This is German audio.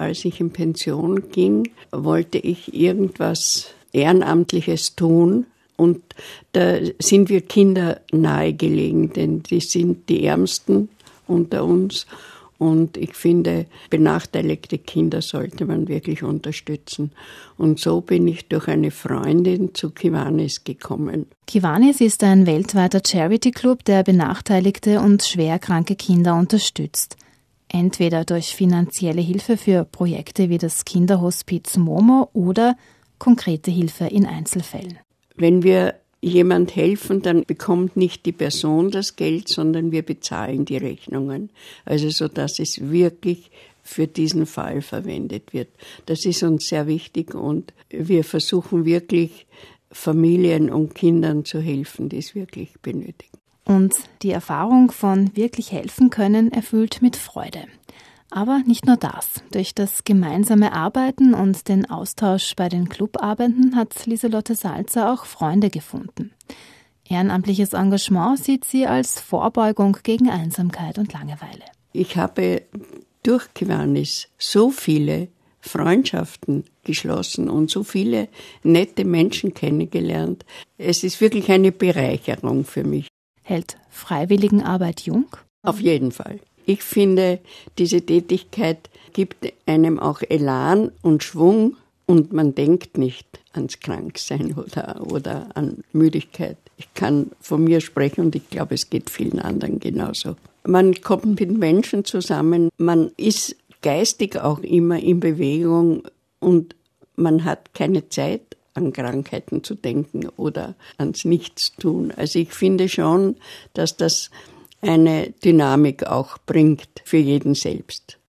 als ich in Pension ging, wollte ich irgendwas Ehrenamtliches tun. Und da sind wir Kinder nahegelegen, denn die sind die Ärmsten unter uns. Und ich finde, benachteiligte Kinder sollte man wirklich unterstützen. Und so bin ich durch eine Freundin zu Kiwanis gekommen. Kiwanis ist ein weltweiter Charity-Club, der benachteiligte und schwerkranke Kinder unterstützt. Entweder durch finanzielle Hilfe für Projekte wie das Kinderhospiz Momo oder konkrete Hilfe in Einzelfällen. Wenn wir jemand helfen, dann bekommt nicht die Person das Geld, sondern wir bezahlen die Rechnungen. Also so, dass es wirklich für diesen Fall verwendet wird. Das ist uns sehr wichtig und wir versuchen wirklich Familien und Kindern zu helfen, die es wirklich benötigen. Und die Erfahrung von wirklich helfen können erfüllt mit Freude. Aber nicht nur das. Durch das gemeinsame Arbeiten und den Austausch bei den Clubabenden hat Lieselotte Salzer auch Freunde gefunden. Ehrenamtliches Engagement sieht sie als Vorbeugung gegen Einsamkeit und Langeweile. Ich habe durch Kiwanis so viele Freundschaften geschlossen und so viele nette Menschen kennengelernt. Es ist wirklich eine Bereicherung für mich. Hält Freiwilligenarbeit jung? Auf jeden Fall. Ich finde, diese Tätigkeit gibt einem auch Elan und Schwung und man denkt nicht ans Kranksein oder, oder an Müdigkeit. Ich kann von mir sprechen und ich glaube, es geht vielen anderen genauso. Man kommt mit Menschen zusammen, man ist geistig auch immer in Bewegung und man hat keine Zeit, an Krankheiten zu denken oder ans Nichtstun. Also ich finde schon, dass das eine Dynamik auch bringt für jeden selbst.